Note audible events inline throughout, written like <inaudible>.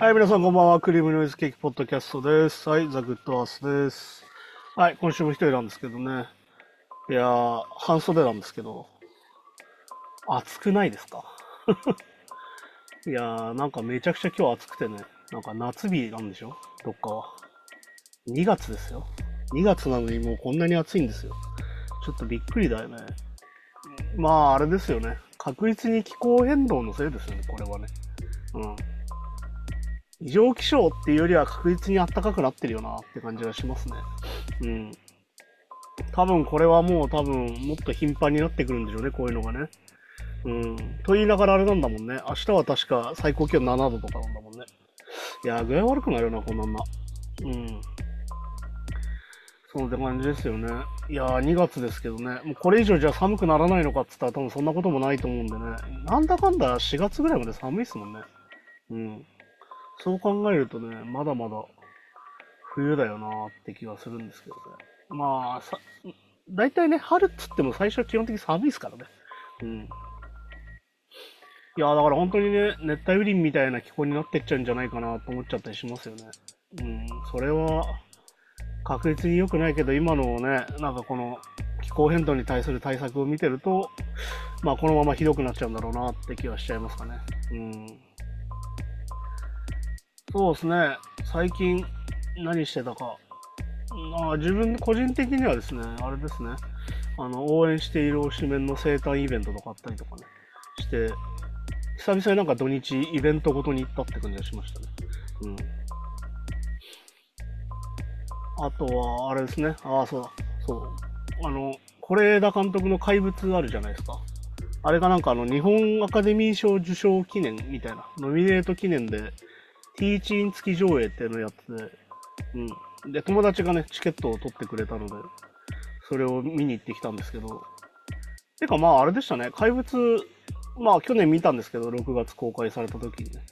はい、皆さんこんばんは。クリームノイズケーキポッドキャストです。はい、ザ・グッドアースです。はい、今週も一人なんですけどね。いやー、半袖なんですけど、暑くないですか？<laughs> いやー、なんかめちゃくちゃ今日暑くてね、なんか夏日なんでしょ？どっかは。2月ですよ。2月なのにもうこんなに暑いんですよ。ちょっとびっくりだよね。まあ、あれですよね。確実に気候変動のせいですよね、これはね。うん。異常気象っていうよりは確実に暖かくなってるよなって感じがしますね。うん。多分これはもう多分もっと頻繁になってくるんでしょうね、こういうのがね。うん。と言いながらあれなんだもんね。明日は確か最高気温7度とかなんだもんね。いやー、具合悪くなるよな、こんなんな。うん。そうって感じですよね。いやー、2月ですけどね。もうこれ以上じゃあ寒くならないのかっつったら多分そんなこともないと思うんでね。なんだかんだ4月ぐらいまで寒いっすもんね。うん。そう考えるとね、まだまだ冬だよなーって気がするんですけどね。まあ、さ、大体ね、春っつっても最初は基本的に寒いですからね。うん。いやだから本当にね、熱帯雨林みたいな気候になってっちゃうんじゃないかなと思っちゃったりしますよね。うん、それは確実に良くないけど、今のね、なんかこの気候変動に対する対策を見てると、まあこのままひどくなっちゃうんだろうなって気はしちゃいますかね。うん。そうですね、最近何してたか。まあ自分個人的にはですね、あれですね、あの応援している推しメンの生誕イベントとかあったりとかね、して、久々になんか土日イベントごとに行ったって感じがしましたね。うん。あとは、あれですね。ああ、そうだ。そう。あの、是枝監督の怪物あるじゃないですか。あれがなんかあの、日本アカデミー賞受賞記念みたいな、ノミネート記念で、ティーチン付き上映っていうのをやってて、うん。で、友達がね、チケットを取ってくれたので、それを見に行ってきたんですけど、てかまああれでしたね、怪物、まあ去年見たんですけど、6月公開された時にね。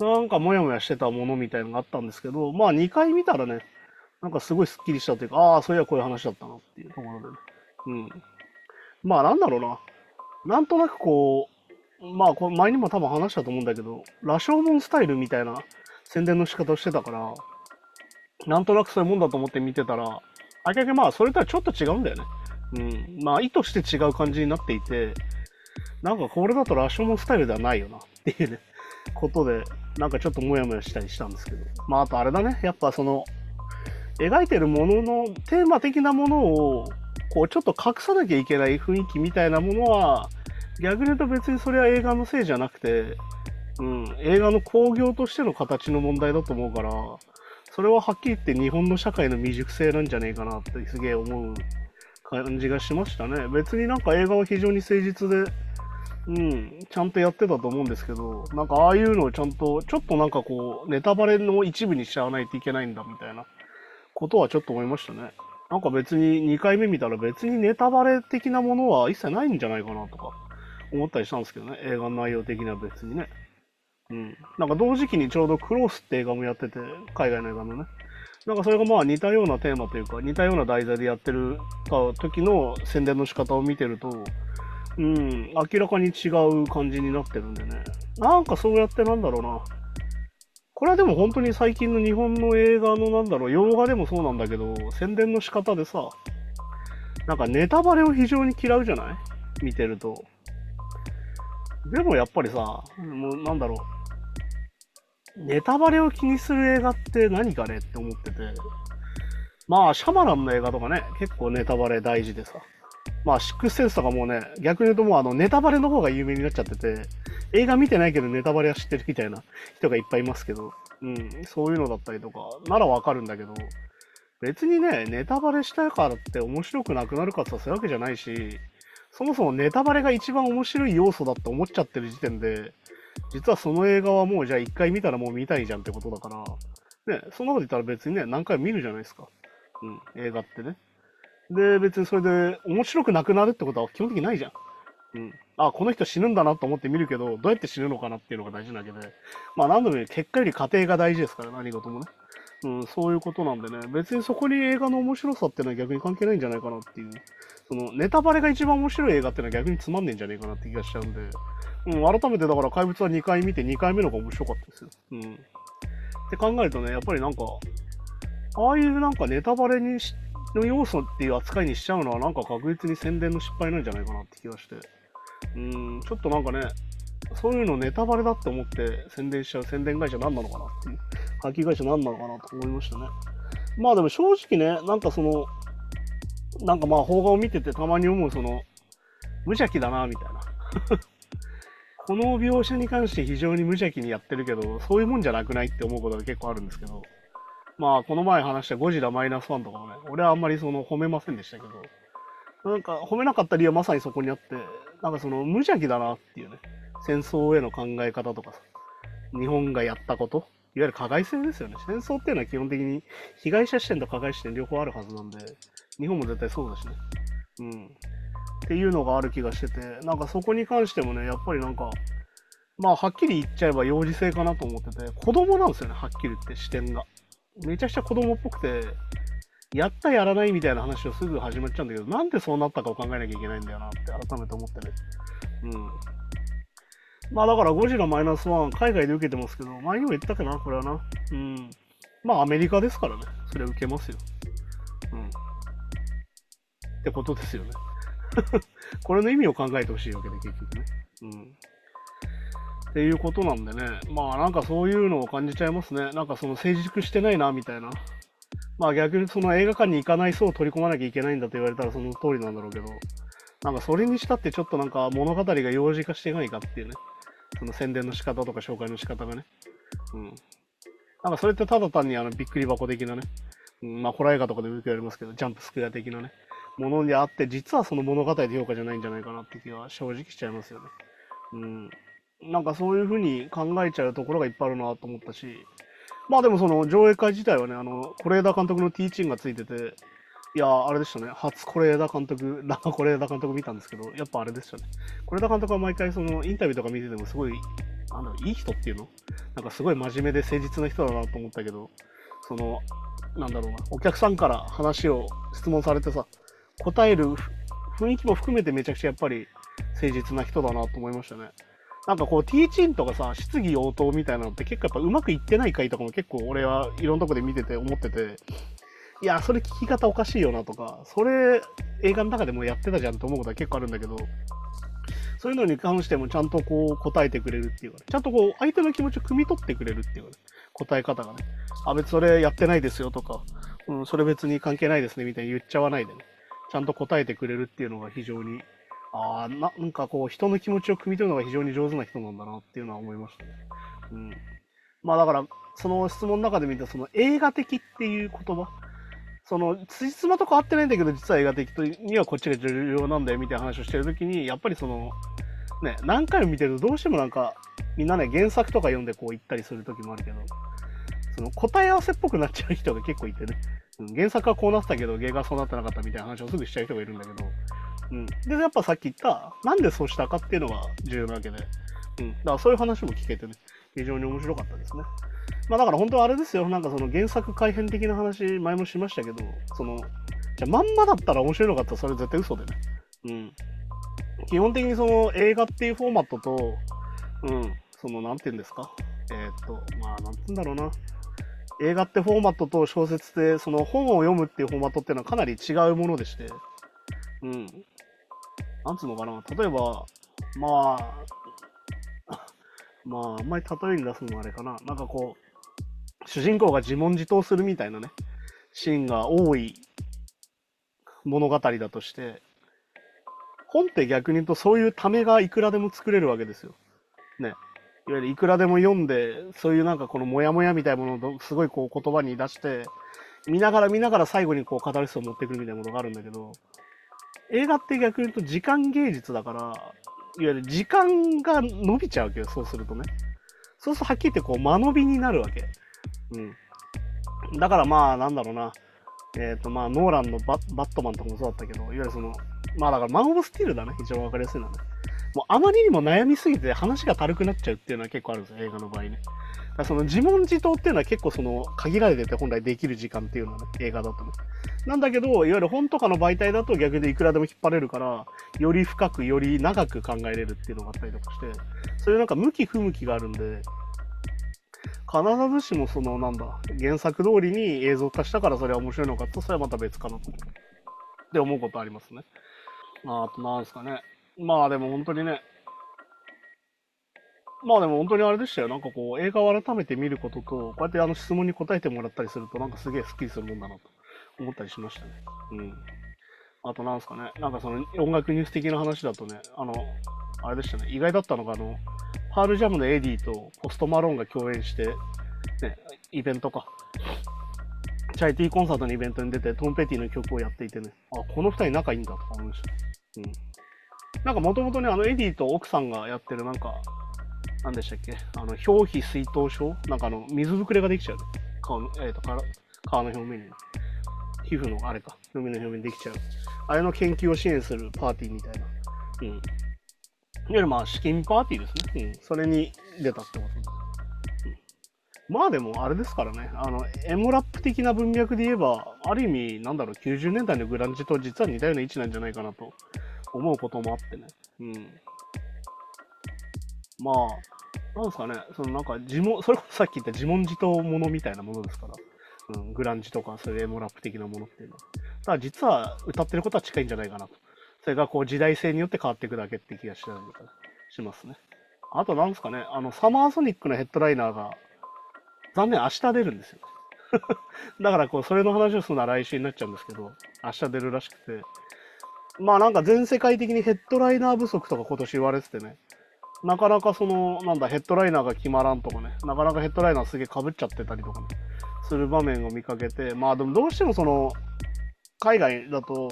なんかモヤモヤしてたものみたいのがあったんですけど、まあ2回見たらね、なんかすごいスッキリしたというか、ああ、そういやこういう話だったなっていうところでね。うん。まあなんだろうな。なんとなくこう、まあこれ前にも多分話したと思うんだけど、羅生門スタイルみたいな宣伝の仕方をしてたから、なんとなくそういうもんだと思って見てたら、あけけまあそれとはちょっと違うんだよね。うん。まあ意図して違う感じになっていて、なんかこれだと羅生門スタイルではないよなっていうね、ことで、なんかちょっとモヤモヤしたりしたんですけど。まああとあれだね、やっぱその、描いてるもののテーマ的なものを、こうちょっと隠さなきゃいけない雰囲気みたいなものは、逆に言うと別にそれは映画のせいじゃなくて、うん、映画の興行としての形の問題だと思うから、それははっきり言って日本の社会の未熟性なんじゃねえかなってすげえ思う感じがしましたね。別になんか映画は非常に誠実で、うん、ちゃんとやってたと思うんですけど、なんかああいうのをちゃんと、ちょっとなんかこう、ネタバレの一部にしちゃわないといけないんだみたいなことはちょっと思いましたね。なんか別に2回目見たら別にネタバレ的なものは一切ないんじゃないかなとか思ったりしたんですけどね。映画の内容的には別にね。うん。なんか同時期にちょうどクロースって映画もやってて、海外の映画のね。なんかそれがまあ似たようなテーマというか、似たような題材でやってる時の宣伝の仕方を見てると、うん、明らかに違う感じになってるんでね。なんかそうやってなんだろうな。これはでも本当に最近の日本の映画のなんだろう、洋画でもそうなんだけど、宣伝の仕方でさ、なんかネタバレを非常に嫌うじゃない？見てると。でもやっぱりさ、もうなんだろう。ネタバレを気にする映画って何かね？って思ってて。まあ、シャマランの映画とかね、結構ネタバレ大事でさ。まあ、シックスセンスとかもね、逆に言うともうあのネタバレの方が有名になっちゃってて、映画見てないけどネタバレは知ってるみたいな人がいっぱいいますけど、うん、そういうのだったりとか、ならわかるんだけど、別にね、ネタバレしたからって面白くなくなるかってそういうわけじゃないし、そもそもネタバレが一番面白い要素だって思っちゃってる時点で、実はその映画はもうじゃあ一回見たらもう見たいじゃんってことだから、ね、そんなこと言ったら別にね、何回も見るじゃないですか。うん、映画ってね。で、別にそれで面白くなくなるってことは基本的にないじゃん。うん。あ、この人死ぬんだなと思って見るけど、どうやって死ぬのかなっていうのが大事なわけで。まあ何度も言う結果より過程が大事ですから、何事もね。うん、そういうことなんでね、別にそこに映画の面白さっていうのは逆に関係ないんじゃないかなっていう、そのネタバレが一番面白い映画っていうのは逆につまんねえんじゃねえかなって気がしちゃうんで、うん、改めてだから怪物は2回見て2回目の方が面白かったですよ。うん。って考えるとね、やっぱりなんか、ああいうなんかネタバレにしの要素っていう扱いにしちゃうのはなんか確実に宣伝の失敗なんじゃないかなって気がして。うん、ちょっとなんかね、そういうのネタバレだって思って宣伝しちゃう宣伝会社何なのかなっていう、書き会社何なのかなと思いましたね。まあでも正直ね、なんかその、なんかまあ邦画を見ててたまに思うその、無邪気だな、みたいな。<laughs> この描写に関して非常に無邪気にやってるけど、そういうもんじゃなくないって思うことが結構あるんですけど、まあ、この前話したゴジラマイナスワンとかもね、俺はあんまりその褒めませんでしたけど、なんか褒めなかった理由はまさにそこにあって、なんかその無邪気だなっていうね、戦争への考え方とかさ、日本がやったこと、ゆる加害性ですよね。戦争っていうのは基本的に被害者視点と加害視点両方あるはずなんで、日本も絶対そうだしね。うん。っていうのがある気がしてて、なんかそこに関してもね、やっぱりなんか、まあはっきり言っちゃえば幼児性かなと思ってて、子供なんですよね、はっきり言って視点が。めちゃくちゃ子供っぽくて、やったやらないみたいな話をすぐ始まっちゃうんだけど、なんでそうなったかを考えなきゃいけないんだよなって改めて思ってね。うん。まあだからゴジラマイナスワン海外で受けてますけど、前にも言ったかな、これはな。うん。まあアメリカですからね。それは受けますよ。うん。ってことですよね。<laughs> これの意味を考えてほしいわけで、結局ね。うん。っていうことなんでね。まあなんかそういうのを感じちゃいますね。なんかその成熟してないな、みたいな。まあ逆にその映画館に行かない層を取り込まなきゃいけないんだと言われたらその通りなんだろうけど、なんかそれにしたってちょっとなんか物語が幼児化してないかっていうね。その宣伝の仕方とか紹介の仕方がね。うん。なんかそれってただ単にあのびっくり箱的なね。うん、まあホラー映画とかでもよく言われますけど、ジャンプスクエア的なね。ものにあって、実はその物語で評価じゃないんじゃないかなって気は正直しちゃいますよね。うん。なんかそういうふうに考えちゃうところがいっぱいあるなと思ったし、まあでもその上映会自体はね、あの、是枝監督のティーチンがついてて、いやあれでしたね。初是枝監督、生是枝監督見たんですけど、やっぱあれでしたね。是枝監督は毎回そのインタビューとか見ててもすごい、なんだろう、いい人っていうの？なんかすごい真面目で誠実な人だなと思ったけど、その、なんだろうな、お客さんから話を質問されてさ、答える雰囲気も含めてめちゃくちゃやっぱり誠実な人だなと思いましたね。なんかこう、ティーチンとかさ、質疑応答みたいなのって結構やっぱうまくいってない回とかも結構俺はいろんなとこで見てて思ってて、いや、それ聞き方おかしいよなとか、それ映画の中でもやってたじゃんと思うことは結構あるんだけど、そういうのに関してもちゃんとこう答えてくれるっていうかね、ちゃんとこう相手の気持ちを汲み取ってくれるっていうかね、答え方がね、あ、別にそれやってないですよとか、うん、それ別に関係ないですねみたいに言っちゃわないでね、ちゃんと答えてくれるっていうのが非常にああ、なんかこう、人の気持ちを汲み取るのが非常に上手な人なんだなっていうのは思いましたね。うん。まあだから、その質問の中で見た、その映画的っていう言葉、その、つじつまと変わってないんだけど、実は映画的にはこっちが重要なんだよみたいな話をしてるときに、やっぱりその、ね、何回も見てるとどうしてもなんか、みんなね、原作とか読んでこう言ったりするときもあるけど、その答え合わせっぽくなっちゃう人が結構いてね、うん、原作はこうなってたけど、芸がそうなってなかったみたいな話をすぐしちゃう人がいるんだけど、うん。で、やっぱさっき言った、なんでそうしたかっていうのが重要なわけで、うん。だからそういう話も聞けてね、非常に面白かったですね。まあだから本当はあれですよ、なんかその原作改変的な話、前もしましたけど、その、じゃまんまだったら面白いのかってそれ絶対嘘でね。うん。基本的にその映画っていうフォーマットと、うん、その、なんて言うんですか？えー、っと、まあ、なんて言うんだろうな。映画ってフォーマットと小説って、その本を読むっていうフォーマットっていうのはかなり違うものでして、うん。なんつうのかな、例えば、まあ、<laughs> まあ、あんまり例えに出すのもあれかな。なんかこう、主人公が自問自答するみたいなね、シーンが多い物語だとして、本って逆に言うとそういうためがいくらでも作れるわけですよ。ね。いわゆるいくらでも読んで、そういうなんかこのモヤモヤみたいなものをすごいこう言葉に出して、見ながら見ながら最後にこうカタルシスを持ってくるみたいなものがあるんだけど、映画って逆に言うと時間芸術だから、いわゆる時間が伸びちゃうわけど、そうするとね。そうするとはっきり言ってこう間延びになるわけ。うん。だからまあ、なんだろうな。えっ、ー、とまあ、ノーランのバットマンとかもそうだったけど、いわゆるその、まあだからマン・オブ・スティールだね。一番わかりやすいのはね。もうあまりにも悩みすぎて話が軽くなっちゃうっていうのは結構あるんですよ、映画の場合ね。その自問自答っていうのは結構その限られてて本来できる時間っていうのはね、映画だとね。なんだけど、いわゆる本とかの媒体だと逆でいくらでも引っ張れるから、より深く、より長く考えれるっていうのがあったりとかして、そういうなんか向き不向きがあるんで、必ずしもそのなんだ、原作通りに映像化したからそれは面白いのかと、それはまた別かなと。って思うことありますね。あとなんですかね。まあでも本当にね、まあでも本当にあれでしたよ。なんかこう、映画を改めて見ることと、こうやってあの質問に答えてもらったりすると、なんかすげえスッキリするもんだなと思ったりしましたね。うん。あとなんですかね。なんかその音楽ニュース的な話だとね、あの、あれでしたね。意外だったのが、あの、パールジャムのエディとポストマローンが共演して、ね、イベントか。チャリティーコンサートのイベントに出て、トム・ペティの曲をやっていてね、あ、この二人仲いいんだとか思いました。うん。なんかもともとね、あのエディと奥さんがやってるなんか、何でしたっけ？あの、表皮水疱症なんかあの、水ぶくれができちゃう。顔の、えっ、ー、と、皮の表面に。皮膚のあれか、海の表面にできちゃう。あれの研究を支援するパーティーみたいな。うん。いわゆるまあ、資金パーティーですね。うん。それに出たってことうん。まあでも、あれですからね。あの、エモラップ的な文脈で言えば、ある意味、なんだろう、90年代のグランジと実は似たような位置なんじゃないかなと思うこともあってね。うん。まあ、なんですかね、そのなんか自問、それこそさっき言った自問自答ものみたいなものですから、うん、グランジとかそういうエモラップ的なものっていうのは。ただ実は歌ってることは近いんじゃないかなと。それがこう時代性によって変わっていくだけって気がしたりとかしますね。あとなんですかね、あの、サマーソニックのヘッドライナーが、残念明日出るんですよ。<laughs> だからこう、それの話をするのは来週になっちゃうんですけど、明日出るらしくて、まあなんか全世界的にヘッドライナー不足とか今年言われててね、なかなかその、なんだ、ヘッドライナーが決まらんとかね、なかなかヘッドライナーすげえ被っちゃってたりとかね、する場面を見かけて、まあでもどうしてもその、海外だと、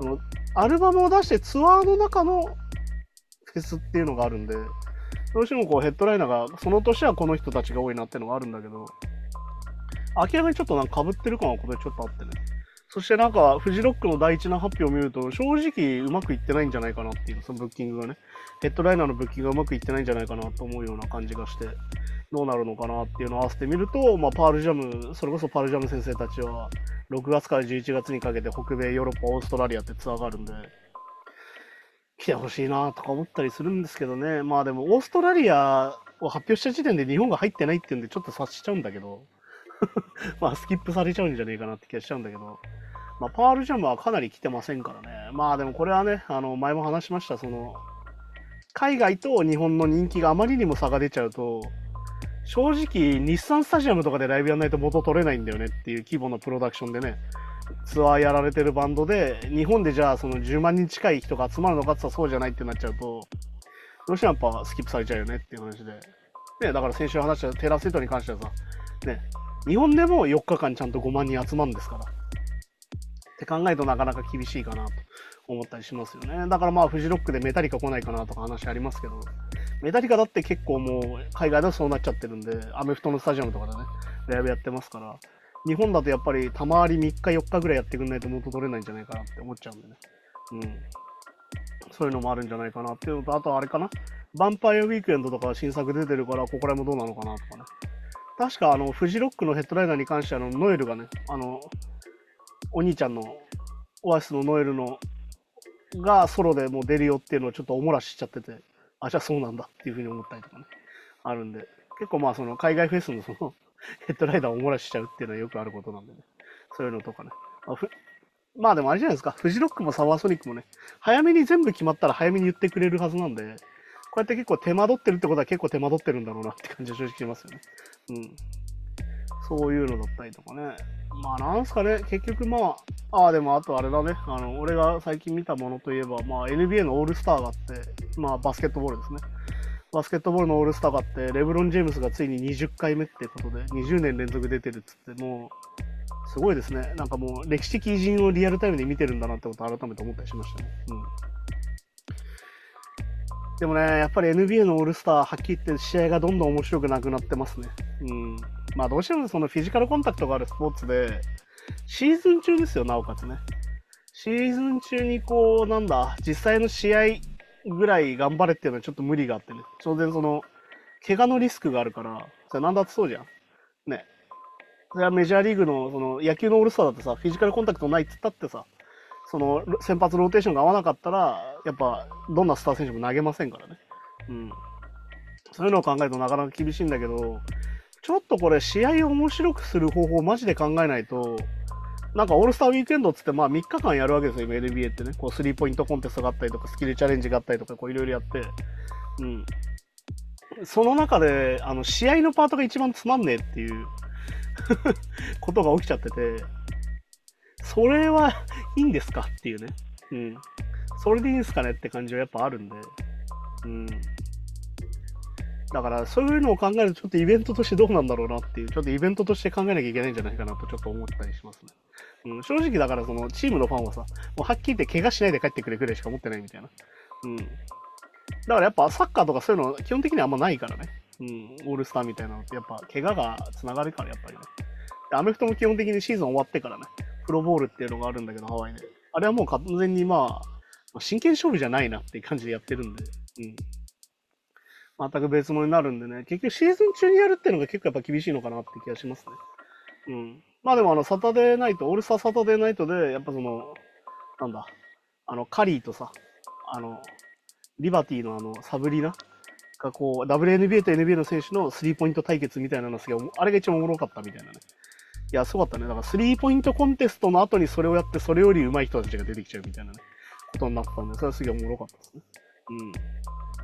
その、アルバムを出してツアーの中のフェスっていうのがあるんで、どうしてもこうヘッドライナーが、その年はこの人たちが多いなっていうのがあるんだけど、明らかにちょっとなんか被ってる感はこれちょっとあってね。そしてなんか、フジロックの第一な発表を見ると、正直うまくいってないんじゃないかなっていう、そのブッキングがね。ヘッドライナーのブッキングがうまくいってないんじゃないかなと思うような感じがして、どうなるのかなっていうのを合わせてみると、まあ、パールジャム、それこそパールジャム先生たちは、6月から11月にかけて北米、ヨーロッパ、オーストラリアってツアーがあるんで、来てほしいなとか思ったりするんですけどね。まあでも、オーストラリアを発表した時点で日本が入ってないっていうんで、ちょっと察しちゃうんだけど、<laughs> まあ、スキップされちゃうんじゃねえかなって気がしちゃうんだけど、まあ、パールジャムはかなり来てませんからね。まあでもこれはね、あの、前も話しました、その、海外と日本の人気があまりにも差が出ちゃうと、正直、日産スタジアムとかでライブやんないと元取れないんだよねっていう規模のプロダクションでね、ツアーやられてるバンドで、日本でじゃあその10万人近い人が集まるのかって言ったらそうじゃないってなっちゃうと、どうしてもやっぱスキップされちゃうよねっていう話で。ね、だから先週話したテラスイトに関してはさ、ね、日本でも4日間ちゃんと5万人集まるんですから。って考えるとなかなか厳しいかなと思ったりしますよね。だからまあフジロックでメタリカ来ないかなとか話ありますけど、メタリカだって結構もう海外ではそうなっちゃってるんで、アメフトのスタジアムとかでね、ライブやってますから、日本だとやっぱりたまわり3日4日ぐらいやってくんないと元取れないんじゃないかなって思っちゃうんでね。うん。そういうのもあるんじゃないかなっていうのと、あとあれかな。ヴァンパイアウィークエンドとか新作出てるから、ここら辺もどうなのかなとかね。確かあの、フジロックのヘッドライナーに関しては、あの、ノエルがね、あの、お兄ちゃんのオアシスのノエルのがソロでもう出るよっていうのをちょっとおもらししちゃってて、あ、じゃあそうなんだっていうふうに思ったりとかね、あるんで、結構まあその海外フェスのその <laughs> ヘッドライダーをおもらししちゃうっていうのはよくあることなんでね、そういうのとかね。あふまあでもあれじゃないですか、フジロックもサワーソニックもね、早めに全部決まったら早めに言ってくれるはずなんで、こうやって結構手間取ってるってことは結構手間取ってるんだろうなって感じは正直しますよね。うん。そういうのだったりとかね。まあなんすかね、結局まあ、ああ、でもあとあれだね、あの、俺が最近見たものといえば、まあ NBA のオールスターがあって、まあバスケットボールですね。バスケットボールのオールスターがあって、レブロン・ジェームスがついに20回目ってことで、20年連続出てるっつって、もう、すごいですね。なんかもう、歴史的偉人をリアルタイムで見てるんだなってこと改めて思ったりしましたね。うん。でもね、やっぱり NBA のオールスター、はっきり言って試合がどんどん面白くなくなってますね。うん。まあどうしてもそのフィジカルコンタクトがあるスポーツで、シーズン中ですよ、なおかつね。シーズン中にこう、なんだ、実際の試合ぐらい頑張れっていうのはちょっと無理があってね。当然その、怪我のリスクがあるから、それなんだってそうじゃん。ね。それはメジャーリーグの、その、野球のオールスターだってさ、フィジカルコンタクトないって言ったってさ、その、先発ローテーションが合わなかったら、やっぱ、どんなスター選手も投げませんからね。うん。そういうのを考えるとなかなか厳しいんだけど、ちょっとこれ、試合を面白くする方法マジで考えないと、なんかオールスターウィークエンドっつって、まあ3日間やるわけですよ、今 NBA ってね。こう、スリーポイントコンテストがあったりとか、スキルチャレンジがあったりとか、こういろいろやって。うん。その中で、あの、試合のパートが一番つまんねえっていう <laughs> ことが起きちゃってて、それはいいんですかっていうね。うん。それでいいんすかねって感じはやっぱあるんで。うん。だからそういうのを考えるとちょっとイベントとしてどうなんだろうなっていう、ちょっとイベントとして考えなきゃいけないんじゃないかなとちょっと思ったりしますね。うん、正直だからそのチームのファンはさ、もうはっきり言って怪我しないで帰ってくれくらいしか思ってないみたいな。うん。だからやっぱサッカーとかそういうの基本的にはあんまないからね。うん、オールスターみたいなのってやっぱ怪我がつながるからやっぱりね。アメフトも基本的にシーズン終わってからね、プロボールっていうのがあるんだけど、ハワイで。あれはもう完全にまあ、真剣勝負じゃないなっていう感じでやってるんで、うん。全く別物になるんでね、結局シーズン中にやるっていうのが結構やっぱ厳しいのかなって気がしますね。うん。まあでもあの、サタデーナイト、オールスターサタデーナイトで、やっぱその、なんだ、あの、カリーとさ、あの、リバティのあの、サブリナがこう、WNBA と NBA の選手のスリーポイント対決みたいなのすげえ、あれが一番おもろかったみたいなね。いや、すごかったね。だから、スリーポイントコンテストの後にそれをやって、それより上手い人たちが出てきちゃうみたいなね、ことになったんで、それはすげえおもろかったですね。うん。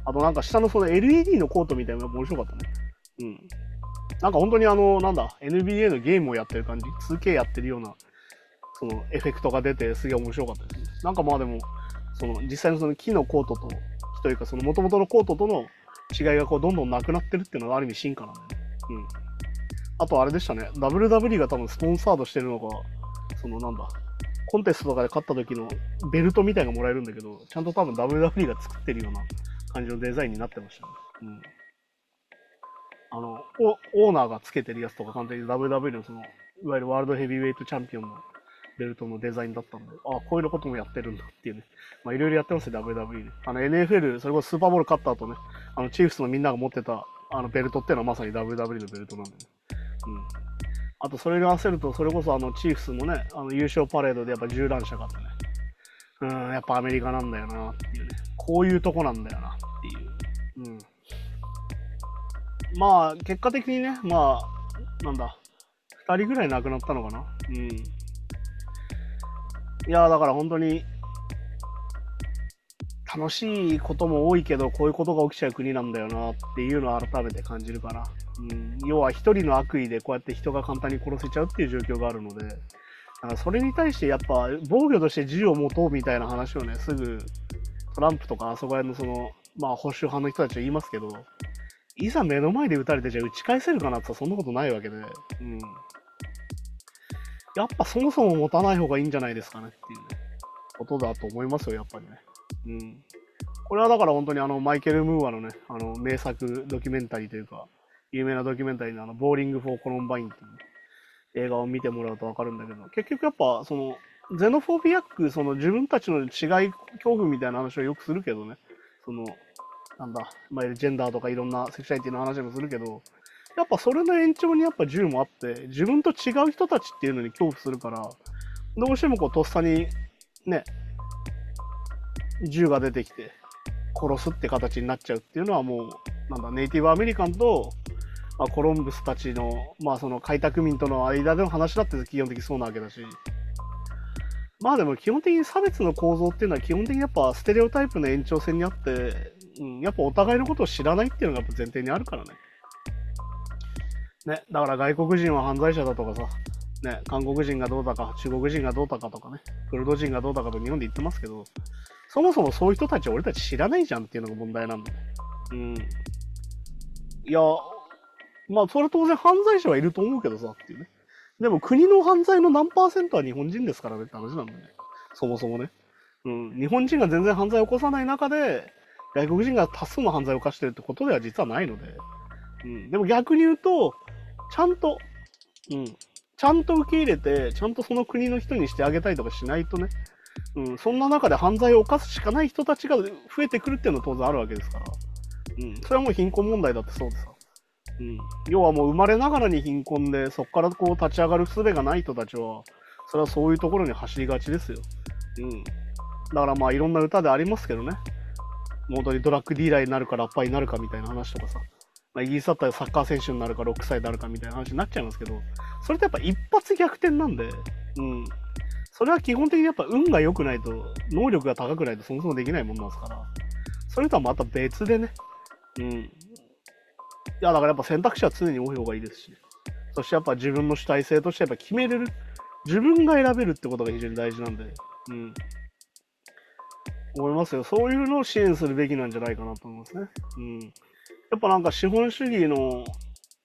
あとなんか下のその LED のコートみたいなのが面白かったね。うん。なんか本当にあの、なんだ、NBA のゲームをやってる感じ、2K やってるような、そのエフェクトが出てすげえ面白かったですね。なんかまあでも、その実際のその木のコートと、木というかその元々のコートとの違いがこうどんどんなくなってるっていうのはある意味進化なんでね。うん。あとあれでしたね、WW が多分スポンサードしてるのが、そのなんだ、コンテストとかで勝った時のベルトみたいなのがもらえるんだけど、ちゃんと多分 WWE が作ってるような感じのデザインになってましたね。うん。あの、オーナーがつけてるやつとか完全に WW のその、いわゆるワールドヘビーウェイトチャンピオンのベルトのデザインだったんで、ああ、こういうのこともやってるんだっていうね。まあ、いろいろやってますよ、WWE で。あの、NFL、それこそスーパーボール勝った後ね、あの、チーフスのみんなが持ってた、あの、ベルトっていうのはまさに WW のベルトなんでね。うん。あと、それに合わせると、それこそあの、チーフスのね、あの、優勝パレードでやっぱ銃乱射があってね。うん、やっぱアメリカなんだよなっていうね。こういうとこなんだよなっていう。うん。まあ、結果的にね、まあ、なんだ、2人ぐらい亡くなったのかな。うん。いやだから本当に、楽しいことも多いけど、こういうことが起きちゃう国なんだよなっていうのを改めて感じるかな。うん、要は一人の悪意でこうやって人が簡単に殺せちゃうっていう状況があるので、それに対してやっぱ防御として自由を持とうみたいな話をね、すぐトランプとかあそこら辺のその、まあ保守派の人たちは言いますけど、いざ目の前で撃たれてじゃあ撃ち返せるかなってそんなことないわけで、うん。やっぱそもそも持たない方がいいんじゃないですかねっていうね、ことだと思いますよ、やっぱりね。うん。これはだから本当にあの、マイケル・ムーアのね、あの、名作ドキュメンタリーというか、有名なドキュメンタリーのあの、ボーリング・フォー・コロンバインっていう、映画を見てもらうとわかるんだけど、結局やっぱ、その、ゼノフォビアック、その自分たちの違い、恐怖みたいな話をよくするけどね、その、なんだ、いわゆるジェンダーとかいろんなセクシャリティの話もするけど、やっぱそれの延長にやっぱ銃もあって、自分と違う人たちっていうのに恐怖するから、どうしてもこうとっさにね、銃が出てきて殺すって形になっちゃうっていうのはもう、なんだ、ネイティブアメリカンと、まあ、コロンブスたちの、まあその開拓民との間での話だって基本的にそうなわけだし、まあでも基本的に差別の構造っていうのは基本的にやっぱステレオタイプの延長線にあって、うん、やっぱお互いのことを知らないっていうのがやっぱ前提にあるからね。ね、だから外国人は犯罪者だとかさ、ね、韓国人がどうだか、中国人がどうだかとかね、クルド人がどうだかと日本で言ってますけど、そもそもそういう人たち俺たち知らないじゃんっていうのが問題なんだよ。うん。いや、まあそれ当然犯罪者はいると思うけどさっていうね。でも国の犯罪の何パーセントは日本人ですからねって話なんだよね。そもそもね。うん。日本人が全然犯罪を起こさない中で、外国人が多数の犯罪を犯してるってことでは実はないので。うん。でも逆に言うと、ちゃんと、うん。ちゃんと受け入れて、ちゃんとその国の人にしてあげたりとかしないとね、うん、そんな中で犯罪を犯すしかない人たちが増えてくるっていうのは当然あるわけですから。うん、それはもう貧困問題だってそうでさ。うん。要はもう生まれながらに貧困で、そこからこう立ち上がる術がない人たちは、それはそういうところに走りがちですよ。うん。だからまあいろんな歌でありますけどね。本当にドラッグディーラーになるかラッパーになるかみたいな話とかさ。まあ、イギリスだったらサッカー選手になるか6歳になるかみたいな話になっちゃいますけど、それってやっぱ一発逆転なんで、うん。それは基本的にやっぱ運が良くないと、能力が高くないとそもそもできないもんなんですから、それとはまた別でね、うん。いや、だからやっぱ選択肢は常に多い方がいいですし、そしてやっぱ自分の主体性としてやっぱ決めれる、自分が選べるってことが非常に大事なんで、うん。思いますよ。そういうのを支援するべきなんじゃないかなと思いますね。うん。やっぱなんか資本主義の、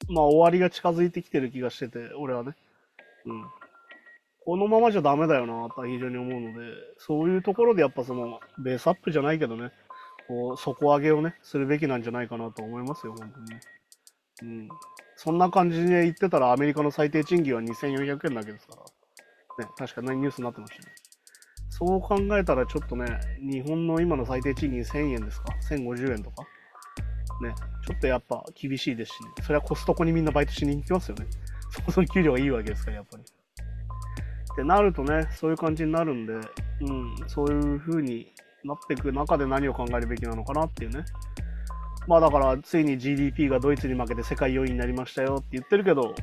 まあ終わりが近づいてきてる気がしてて、俺はね。うん。このままじゃダメだよなとは非常に思うので、そういうところでやっぱその、ベースアップじゃないけどね、こう、底上げをね、するべきなんじゃないかなと思いますよ、本当に。うん。そんな感じで言ってたら、アメリカの最低賃金は2400円だけですから。ね、確かにニュースになってましたね。そう考えたらちょっとね、日本の今の最低賃金1000円ですか ?1050 円とか？ね、ちょっとやっぱ厳しいですしね。それはコストコにみんなバイトしに行きますよね。<laughs> そもそも給料がいいわけですから、やっぱり。ってなるとね、そういう感じになるんで、うん、そういう風になっていく中で何を考えるべきなのかなっていうね。まあだから、ついに GDP がドイツに負けて世界4位になりましたよって言ってるけど、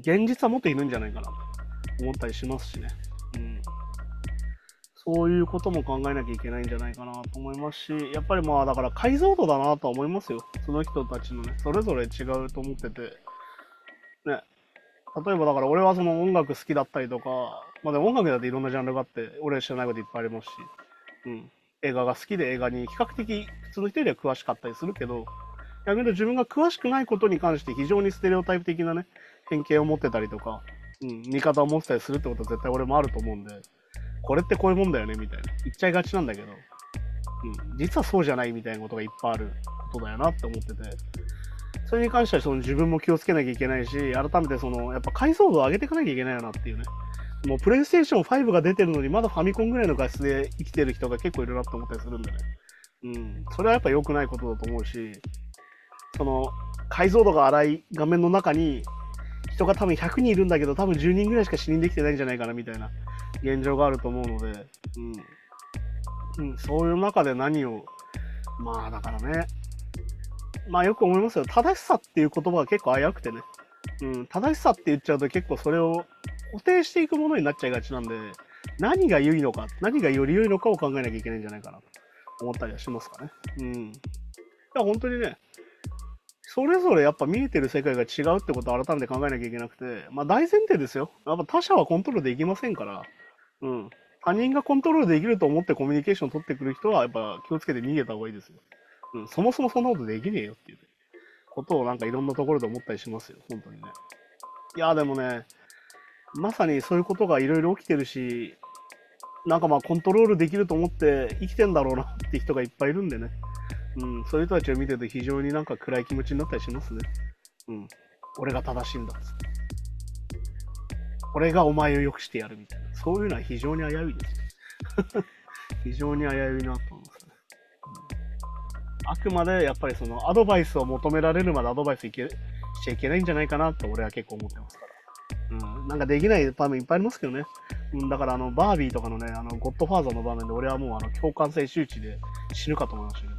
現実はもっといるんじゃないかなと思ったりしますしね。うん。そういうことも考えなきゃいけないんじゃないかなと思いますし、やっぱりまあだから解像度だなとは思いますよ。その人たちのね、それぞれ違うと思ってて。ね。例えばだから俺はその音楽好きだったりとか、まあでも音楽だっていろんなジャンルがあって、俺知らないこといっぱいありますし、うん。映画が好きで映画に比較的普通の人よりは詳しかったりするけど、逆に言うと自分が詳しくないことに関して非常にステレオタイプ的なね、偏見を持ってたりとか、うん、見方を持ってたりするってことは絶対俺もあると思うんで、これってこういうもんだよねみたいな言っちゃいがちなんだけど、うん、実はそうじゃないみたいなことがいっぱいあることだよなって思ってて、それに関してはその自分も気をつけなきゃいけないし、改めてそのやっぱ解像度を上げていかなきゃいけないよなっていうね。もうプレイステーション5が出てるのにまだファミコンぐらいの画質で生きてる人が結構いるなって思ったりするんでね。うん。それはやっぱ良くないことだと思うし、その解像度が荒い画面の中に人が多分100人いるんだけど多分10人ぐらいしか死認できてないんじゃないかなみたいな現状があると思うので、うん。うん、そういう中で何を、まあだからね、まあよく思いますよ。正しさっていう言葉が結構危うくてね。うん、正しさって言っちゃうと結構それを固定していくものになっちゃいがちなんで、何が良いのか、何がより良いのかを考えなきゃいけないんじゃないかなと思ったりはしますかね。うん。いや、本当にね、それぞれやっぱ見えてる世界が違うってことを改めて考えなきゃいけなくて、まあ大前提ですよ。やっぱ他者はコントロールできませんから、うん。他人がコントロールできると思ってコミュニケーションを取ってくる人はやっぱ気をつけて逃げた方がいいですよ。うん。そもそもそんなことできねえよっていうことをなんかいろんなところで思ったりしますよ。本当にね。いや、でもね、まさにそういうことがいろいろ起きてるし、なんかまあコントロールできると思って生きてんだろうなって人がいっぱいいるんでね。うん、そういう人たちを見てると非常になんか暗い気持ちになったりしますね。うん。俺が正しいんだっつって。俺がお前を良くしてやるみたいな。そういうのは非常に危ういです。<laughs> 非常に危ういなと思いますね。うん、あくまでやっぱりそのアドバイスを求められるまでアドバイスいけしちゃいけないんじゃないかなって俺は結構思ってますから。うん。なんかできない場面いっぱいありますけどね。うん、だからあの、バービーとかのね、あの、ゴッドファーザーの場面で俺はもうあの、共感性周知で死ぬかと思いましたけど、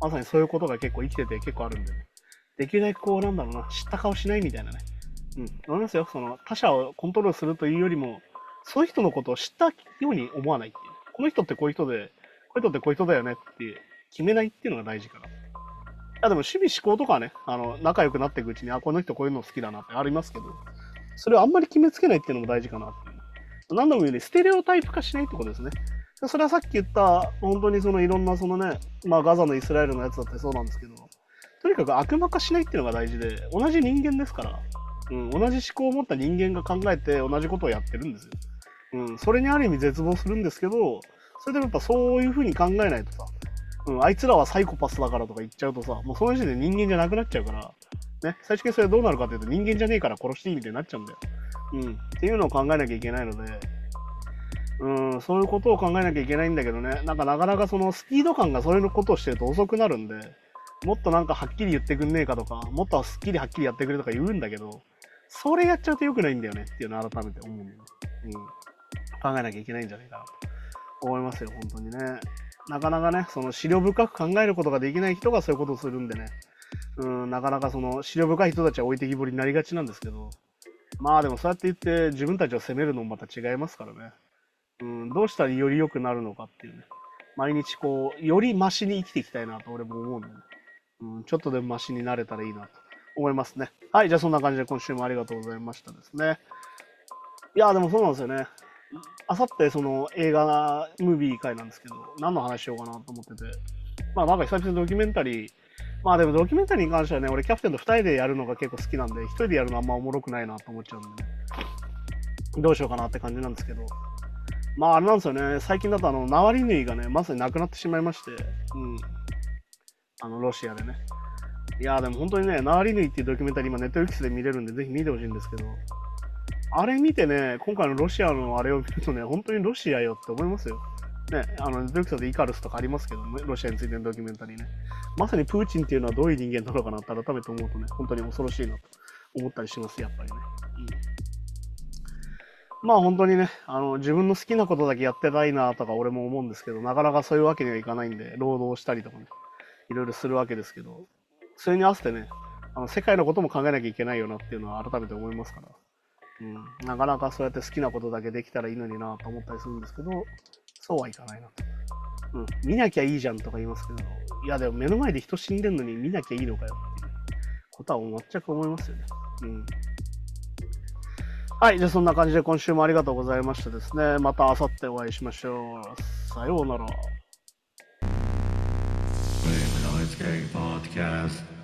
まさにそういうことが結構生きてて結構あるんで、ね、できるだけこう、なんだろうな、知った顔しないみたいなね。うん、思いますよ。その、他者をコントロールするというよりも、そういう人のことを知ったように思わないっていう。この人ってこういう人で、こういう人ってこういう人だよねって決めないっていうのが大事かな。いや、でも趣味思考とかはね、あの、仲良くなっていくうちに、あ、この人こういうの好きだなってありますけど、それをあんまり決めつけないっていうのも大事かな。何度も言うように、ステレオタイプ化しないってことですね。それはさっき言った、本当にそのいろんなそのね、まあガザのイスラエルのやつだってそうなんですけど、とにかく悪魔化しないっていうのが大事で、同じ人間ですから、うん、同じ思考を持った人間が考えて同じことをやってるんですよ。うん、それにある意味絶望するんですけど、それでもやっぱそういうふうに考えないとさ、うん、あいつらはサイコパスだからとか言っちゃうとさ、もうその時点で人間じゃなくなっちゃうから、ね、最終的にそれどうなるかというと人間じゃねえから殺していいみたいになっちゃうんだよ。うん、っていうのを考えなきゃいけないので、うん、そういうことを考えなきゃいけないんだけどね、なんかなかなかそのスピード感がそれのことをしてると遅くなるんで、もっとなんかはっきり言ってくんねえかとか、もっとすっきりはっきりやってくれとか言うんだけど、それやっちゃうと良くないんだよねっていうのを改めて思うんだよね。うん。考えなきゃいけないんじゃないかなと思いますよ、本当にね。なかなかね、その資料深く考えることができない人がそういうことをするんでね、うん、なかなかその資料深い人たちは置いてきぼりになりがちなんですけど、まあでもそうやって言って自分たちを責めるのもまた違いますからね。うん、どうしたらより良くなるのかっていうね。毎日こう、よりマシに生きていきたいなと俺も思うんで、ね、うん、ちょっとでもマシになれたらいいなと思いますね。はい、じゃあそんな感じで今週もありがとうございましたですね。いや、でもそうなんですよね。あさってその映画、ムービー会なんですけど、何の話しようかなと思ってて、まあなんか久々にドキュメンタリー、まあでもドキュメンタリーに関してはね、俺キャプテンと2人でやるのが結構好きなんで、1人でやるのあんまおもろくないなと思っちゃうんでね、どうしようかなって感じなんですけど、まああれなんですよね、最近だとあの、ナワリヌイがね、まさになくなってしまいまして、うん。あの、ロシアでね。いやでも本当にね、ナワリヌイっていうドキュメンタリー今ネットフリックスで見れるんで、ぜひ見てほしいんですけど、あれ見てね、今回のロシアのあれを見るとね、本当にロシアよって思いますよ。ね、あの、ネットフリックスでイカルスとかありますけど、ね、ロシアについてのドキュメンタリーね。まさにプーチンっていうのはどういう人間なのかなって改めて思うとね、本当に恐ろしいなと思ったりします、やっぱりね。うん、まあ本当にね、あの、自分の好きなことだけやってたいなとか俺も思うんですけど、なかなかそういうわけにはいかないんで、労働したりとかね、いろいろするわけですけど、それに合わせてね、あの世界のことも考えなきゃいけないよなっていうのは改めて思いますから。うん、なかなかそうやって好きなことだけできたらいいのになと思ったりするんですけど、そうはいかないなと。うん、見なきゃいいじゃんとか言いますけど、いやでも目の前で人死んでんのに見なきゃいいのかよっていうことは全く思いますよね。うん。はい、じゃあそんな感じで今週もありがとうございましたですね。また明後日お会いしましょう。さようなら。Podcast